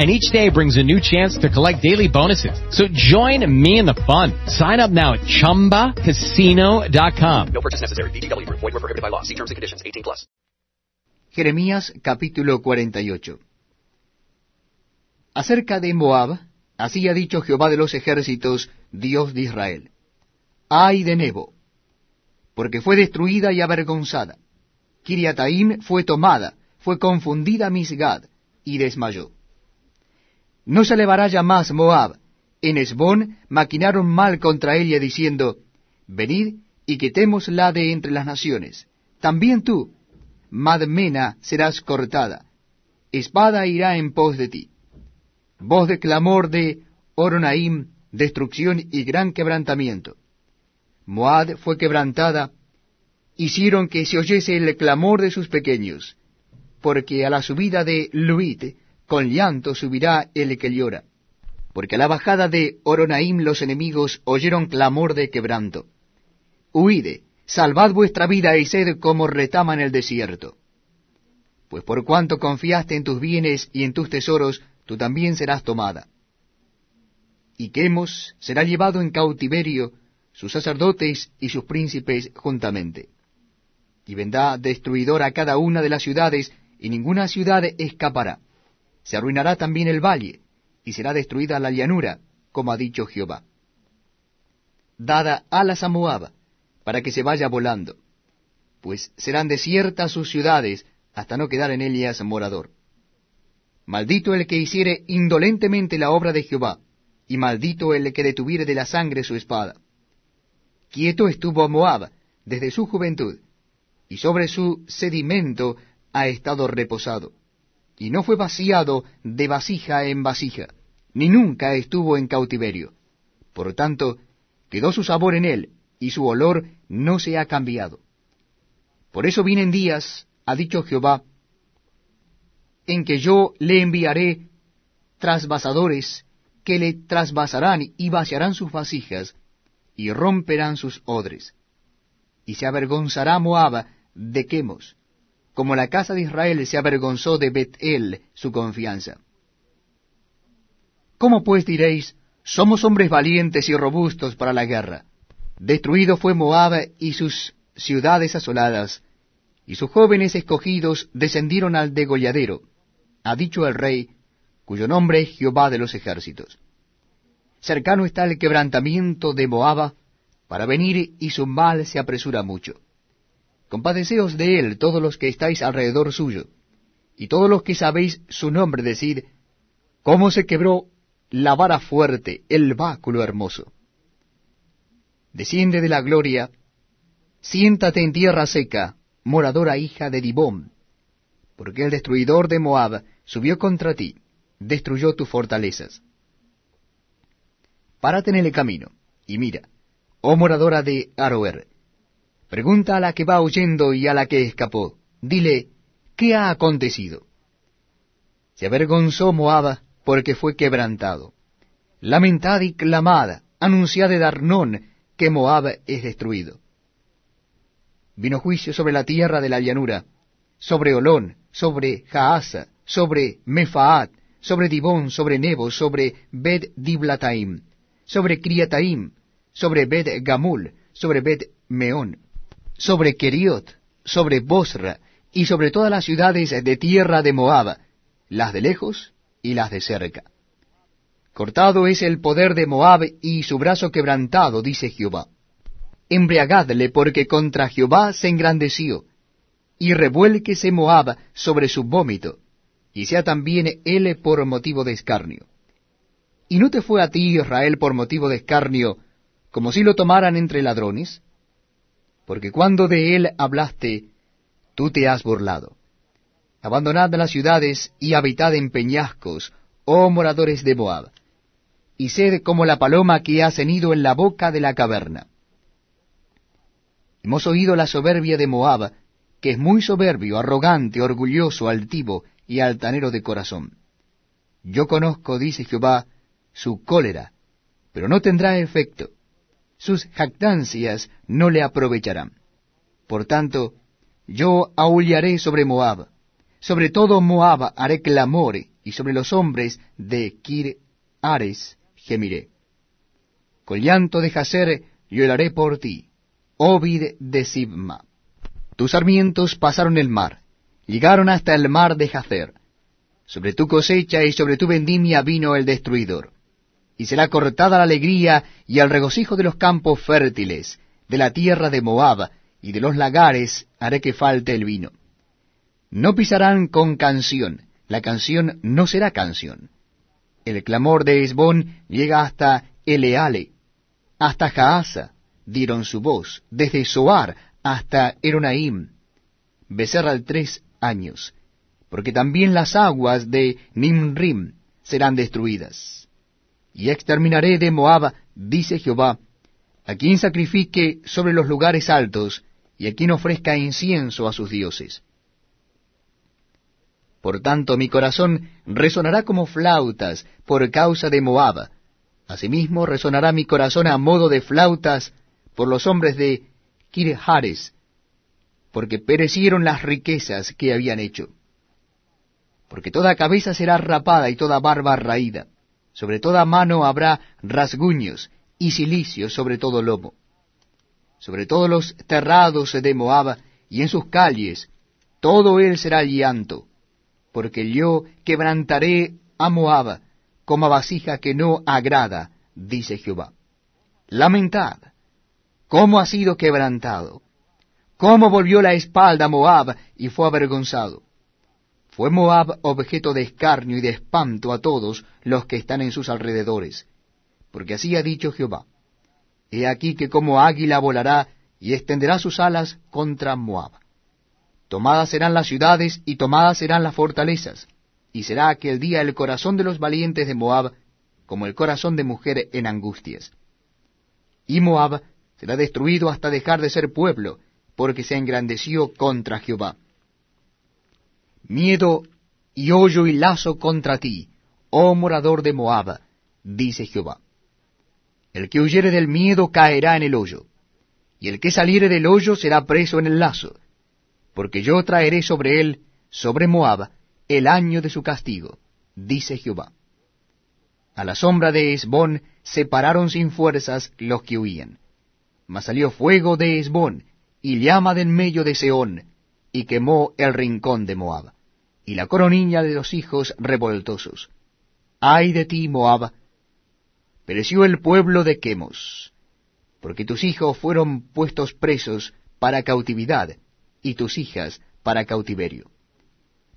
and each day brings a new chance to collect daily bonuses. So join me in the fun. Sign up now at ChumbaCasino.com. No purchase necessary. BGW. Void were prohibited by law. See terms and conditions. 18 plus. Jeremías capítulo 48 Acerca de Moab, así ha dicho Jehová de los ejércitos, Dios de Israel. Ay de Nebo, porque fue destruida y avergonzada. Kiriataim fue tomada, fue confundida Misgad, y desmayó. No se elevará ya más Moab. En Esbón maquinaron mal contra ella, diciendo, Venid y quitémosla de entre las naciones. También tú, Madmena, serás cortada. Espada irá en pos de ti. Voz de clamor de Oronaim, destrucción y gran quebrantamiento. Moab fue quebrantada, hicieron que se oyese el clamor de sus pequeños, porque a la subida de Luit con llanto subirá el que llora. Porque a la bajada de Oronaim los enemigos oyeron clamor de quebranto. Huide, salvad vuestra vida y sed como retama en el desierto. Pues por cuanto confiaste en tus bienes y en tus tesoros, tú también serás tomada. Y Quemos será llevado en cautiverio, sus sacerdotes y sus príncipes juntamente. Y vendrá destruidor a cada una de las ciudades, y ninguna ciudad escapará se arruinará también el valle, y será destruida la llanura, como ha dicho Jehová. Dada alas a Moab, para que se vaya volando, pues serán desiertas sus ciudades, hasta no quedar en ellas morador. Maldito el que hiciere indolentemente la obra de Jehová, y maldito el que detuviere de la sangre su espada. Quieto estuvo Moab desde su juventud, y sobre su sedimento ha estado reposado y no fue vaciado de vasija en vasija, ni nunca estuvo en cautiverio. Por tanto, quedó su sabor en él, y su olor no se ha cambiado. Por eso vienen días, ha dicho Jehová, en que yo le enviaré trasvasadores, que le trasvasarán y vaciarán sus vasijas, y romperán sus odres. Y se avergonzará Moab de Quemos, como la casa de Israel se avergonzó de Betel, su confianza. ¿Cómo pues diréis, somos hombres valientes y robustos para la guerra? Destruido fue Moab y sus ciudades asoladas, y sus jóvenes escogidos descendieron al degolladero, ha dicho el rey, cuyo nombre es Jehová de los ejércitos. Cercano está el quebrantamiento de Moab, para venir y su mal se apresura mucho. Compadeceos de él todos los que estáis alrededor suyo, y todos los que sabéis su nombre, decid, cómo se quebró la vara fuerte, el báculo hermoso. Desciende de la gloria, siéntate en tierra seca, moradora hija de Dibón, porque el destruidor de Moab subió contra ti, destruyó tus fortalezas. Párate en el camino, y mira, oh moradora de Aroer, Pregunta a la que va huyendo y a la que escapó. Dile, ¿qué ha acontecido? Se avergonzó Moab porque fue quebrantado. Lamentad y clamad, anunciad de Darnón que Moab es destruido. Vino juicio sobre la tierra de la llanura, sobre Olón, sobre Jaasa, sobre Mefaat, sobre Dibón, sobre Nebo, sobre Bed Diblataim, sobre Criataim, sobre Bed Gamul, sobre Bed Meón sobre Keriot, sobre Bosra, y sobre todas las ciudades de tierra de Moab, las de lejos y las de cerca. Cortado es el poder de Moab y su brazo quebrantado, dice Jehová. Embriagadle porque contra Jehová se engrandeció, y revuélquese Moab sobre su vómito, y sea también él por motivo de escarnio. ¿Y no te fue a ti, Israel, por motivo de escarnio, como si lo tomaran entre ladrones? Porque cuando de él hablaste, tú te has burlado. Abandonad las ciudades y habitad en peñascos, oh moradores de Moab, y sed como la paloma que ha cenido en la boca de la caverna. Hemos oído la soberbia de Moab, que es muy soberbio, arrogante, orgulloso, altivo y altanero de corazón. Yo conozco, dice Jehová, su cólera, pero no tendrá efecto. Sus jactancias no le aprovecharán. Por tanto, yo aullaré sobre Moab, sobre todo Moab haré clamor, y sobre los hombres de Kir Ares gemiré. Con llanto de Jacer lloraré por ti, Ovid de Sibma. Tus sarmientos pasaron el mar, llegaron hasta el mar de Jacer. Sobre tu cosecha y sobre tu vendimia vino el destruidor. Y será cortada la alegría y el regocijo de los campos fértiles, de la tierra de Moab, y de los lagares haré que falte el vino. No pisarán con canción, la canción no será canción. El clamor de Esbón llega hasta Eleale, hasta Jaasa, dieron su voz, desde Soar hasta Eronaim, Becerral tres años, porque también las aguas de Nimrim serán destruidas. Y exterminaré de Moab, dice Jehová, a quien sacrifique sobre los lugares altos, y a quien ofrezca incienso a sus dioses. Por tanto mi corazón resonará como flautas por causa de Moab, asimismo resonará mi corazón a modo de flautas por los hombres de Kirhares, porque perecieron las riquezas que habían hecho. Porque toda cabeza será rapada y toda barba raída, sobre toda mano habrá rasguños y cilicios sobre todo lomo. Sobre todos los terrados de Moab y en sus calles, todo él será llanto, porque yo quebrantaré a Moab como vasija que no agrada, dice Jehová. Lamentad, cómo ha sido quebrantado, cómo volvió la espalda Moab y fue avergonzado. Fue Moab objeto de escarnio y de espanto a todos los que están en sus alrededores, porque así ha dicho Jehová. He aquí que como águila volará y extenderá sus alas contra Moab. Tomadas serán las ciudades y tomadas serán las fortalezas, y será aquel día el corazón de los valientes de Moab como el corazón de mujer en angustias. Y Moab será destruido hasta dejar de ser pueblo, porque se engrandeció contra Jehová. Miedo y hoyo y lazo contra ti, oh morador de Moab, dice Jehová. El que huyere del miedo caerá en el hoyo, y el que saliere del hoyo será preso en el lazo, porque yo traeré sobre él, sobre Moab, el año de su castigo, dice Jehová. A la sombra de Esbón se pararon sin fuerzas los que huían mas salió fuego de Esbón, y llama del medio de Seón, y quemó el rincón de Moab, y la coronilla de los hijos revoltosos. Ay de ti, Moab, pereció el pueblo de Quemos, porque tus hijos fueron puestos presos para cautividad, y tus hijas para cautiverio.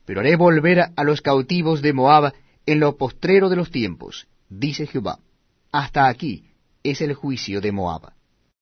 Pero haré volver a los cautivos de Moab en lo postrero de los tiempos, dice Jehová. Hasta aquí es el juicio de Moab.